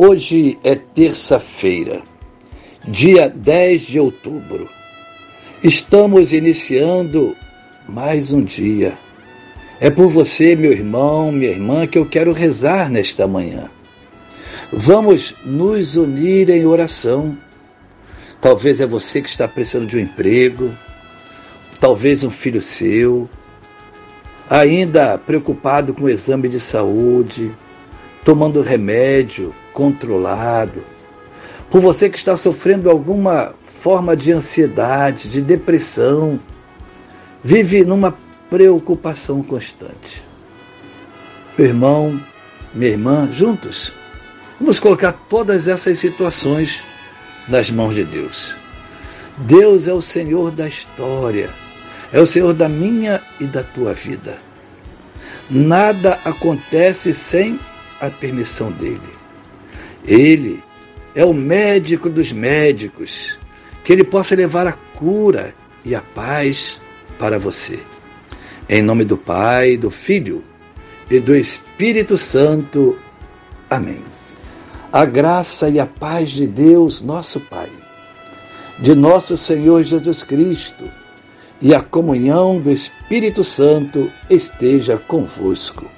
Hoje é terça-feira, dia 10 de outubro. Estamos iniciando mais um dia. É por você, meu irmão, minha irmã, que eu quero rezar nesta manhã. Vamos nos unir em oração. Talvez é você que está precisando de um emprego, talvez um filho seu, ainda preocupado com o exame de saúde, tomando remédio controlado, por você que está sofrendo alguma forma de ansiedade, de depressão, vive numa preocupação constante. Meu irmão, minha irmã, juntos, vamos colocar todas essas situações nas mãos de Deus. Deus é o Senhor da história, é o Senhor da minha e da tua vida. Nada acontece sem a permissão dele. Ele é o médico dos médicos, que ele possa levar a cura e a paz para você. Em nome do Pai, do Filho e do Espírito Santo. Amém. A graça e a paz de Deus, nosso Pai, de nosso Senhor Jesus Cristo e a comunhão do Espírito Santo esteja convosco.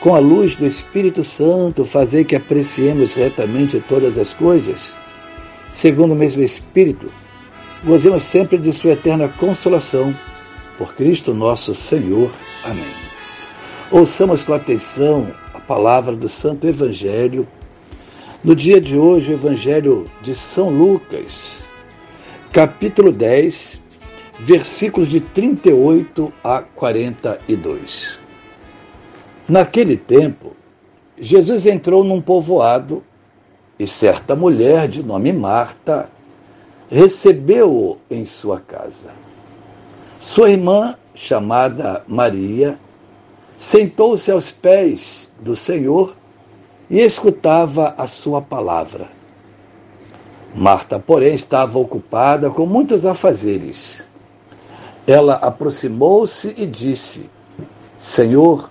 com a luz do Espírito Santo, fazer que apreciemos retamente todas as coisas, segundo o mesmo Espírito, gozemos sempre de Sua eterna consolação. Por Cristo nosso Senhor. Amém. Ouçamos com atenção a palavra do Santo Evangelho. No dia de hoje, o Evangelho de São Lucas, capítulo 10, versículos de 38 a 42. Naquele tempo, Jesus entrou num povoado e certa mulher de nome Marta recebeu-o em sua casa. Sua irmã, chamada Maria, sentou-se aos pés do Senhor e escutava a sua palavra. Marta, porém, estava ocupada com muitos afazeres. Ela aproximou-se e disse: Senhor,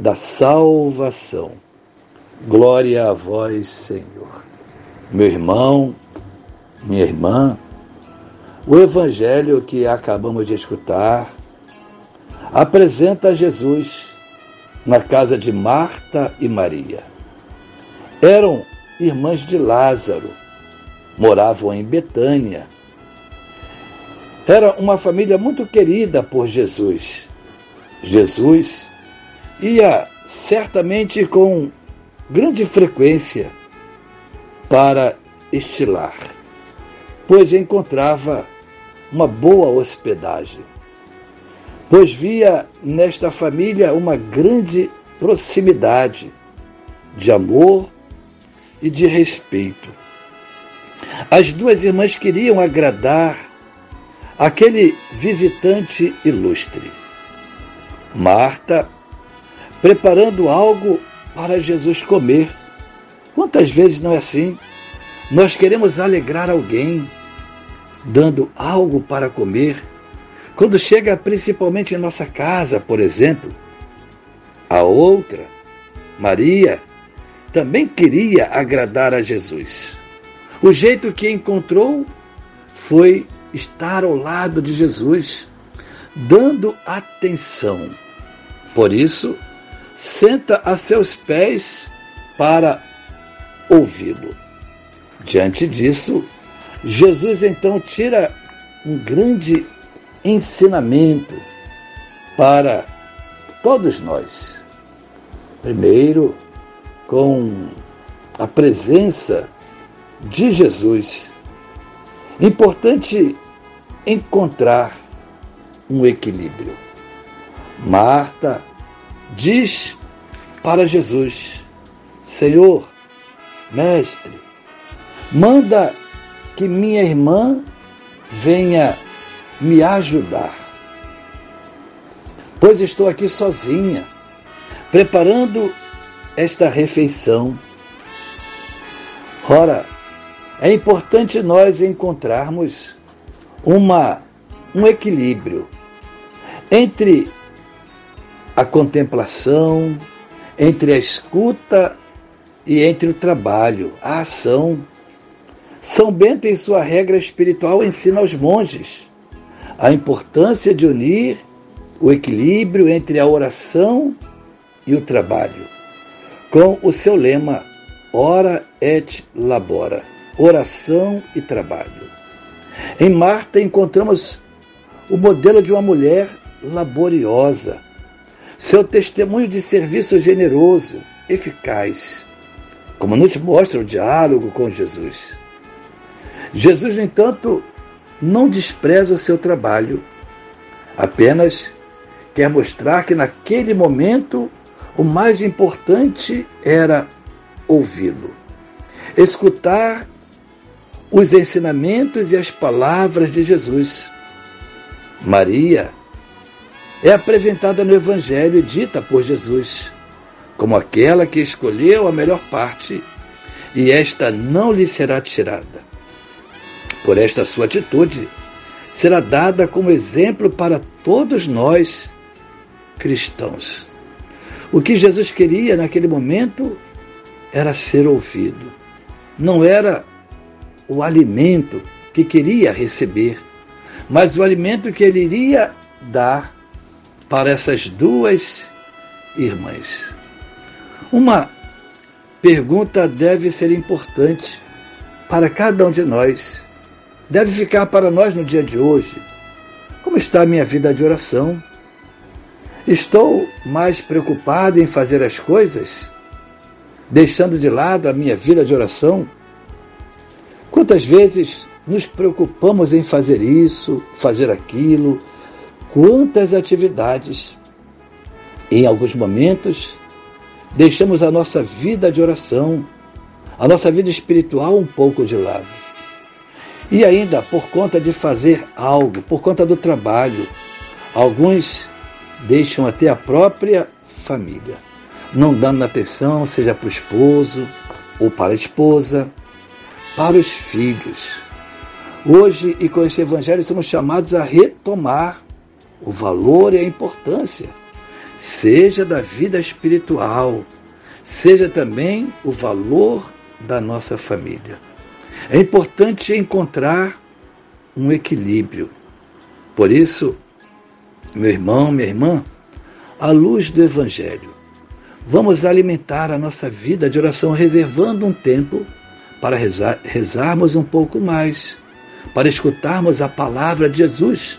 da salvação. Glória a vós, Senhor. Meu irmão, minha irmã, o evangelho que acabamos de escutar apresenta Jesus na casa de Marta e Maria. Eram irmãs de Lázaro, moravam em Betânia. Era uma família muito querida por Jesus. Jesus ia certamente com grande frequência para estilar, pois encontrava uma boa hospedagem, pois via nesta família uma grande proximidade de amor e de respeito. As duas irmãs queriam agradar aquele visitante ilustre. Marta preparando algo para Jesus comer. Quantas vezes não é assim? Nós queremos alegrar alguém, dando algo para comer. Quando chega principalmente em nossa casa, por exemplo, a outra, Maria, também queria agradar a Jesus. O jeito que encontrou foi estar ao lado de Jesus, dando atenção. Por isso, senta a seus pés para ouvi-lo. Diante disso, Jesus então tira um grande ensinamento para todos nós. Primeiro, com a presença de Jesus. Importante encontrar um equilíbrio. Marta diz para Jesus: Senhor, mestre, manda que minha irmã venha me ajudar, pois estou aqui sozinha, preparando esta refeição. Ora, é importante nós encontrarmos uma, um equilíbrio entre a contemplação, entre a escuta e entre o trabalho, a ação. São Bento, em sua regra espiritual, ensina aos monges a importância de unir o equilíbrio entre a oração e o trabalho, com o seu lema Ora et labora oração e trabalho. Em Marta encontramos o modelo de uma mulher laboriosa, seu testemunho de serviço generoso, eficaz, como nos mostra o diálogo com Jesus. Jesus, no entanto, não despreza o seu trabalho, apenas quer mostrar que naquele momento o mais importante era ouvi-lo, escutar os ensinamentos e as palavras de Jesus. Maria é apresentada no Evangelho e dita por Jesus como aquela que escolheu a melhor parte e esta não lhe será tirada. Por esta sua atitude, será dada como exemplo para todos nós cristãos. O que Jesus queria naquele momento era ser ouvido. Não era o alimento que queria receber, mas o alimento que ele iria dar para essas duas irmãs. Uma pergunta deve ser importante para cada um de nós. Deve ficar para nós no dia de hoje. Como está a minha vida de oração? Estou mais preocupado em fazer as coisas, deixando de lado a minha vida de oração? Quantas vezes nos preocupamos em fazer isso, fazer aquilo, quantas atividades. Em alguns momentos, deixamos a nossa vida de oração, a nossa vida espiritual um pouco de lado. E ainda, por conta de fazer algo, por conta do trabalho, alguns deixam até a própria família, não dando atenção, seja para o esposo ou para a esposa, para os filhos. Hoje, e com esse evangelho, somos chamados a retomar o valor e a importância, seja da vida espiritual, seja também o valor da nossa família. É importante encontrar um equilíbrio. Por isso, meu irmão, minha irmã, à luz do Evangelho, vamos alimentar a nossa vida de oração reservando um tempo para rezar, rezarmos um pouco mais, para escutarmos a palavra de Jesus,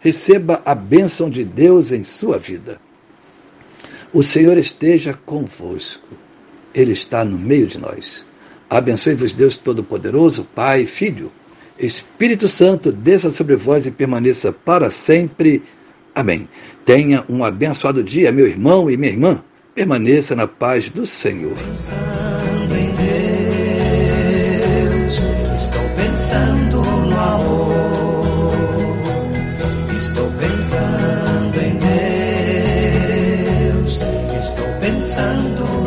receba a bênção de Deus em sua vida. O Senhor esteja convosco. Ele está no meio de nós. Abençoe-vos Deus Todo-Poderoso, Pai, Filho, Espírito Santo, desça sobre vós e permaneça para sempre. Amém. Tenha um abençoado dia, meu irmão e minha irmã. Permaneça na paz do Senhor. llorando.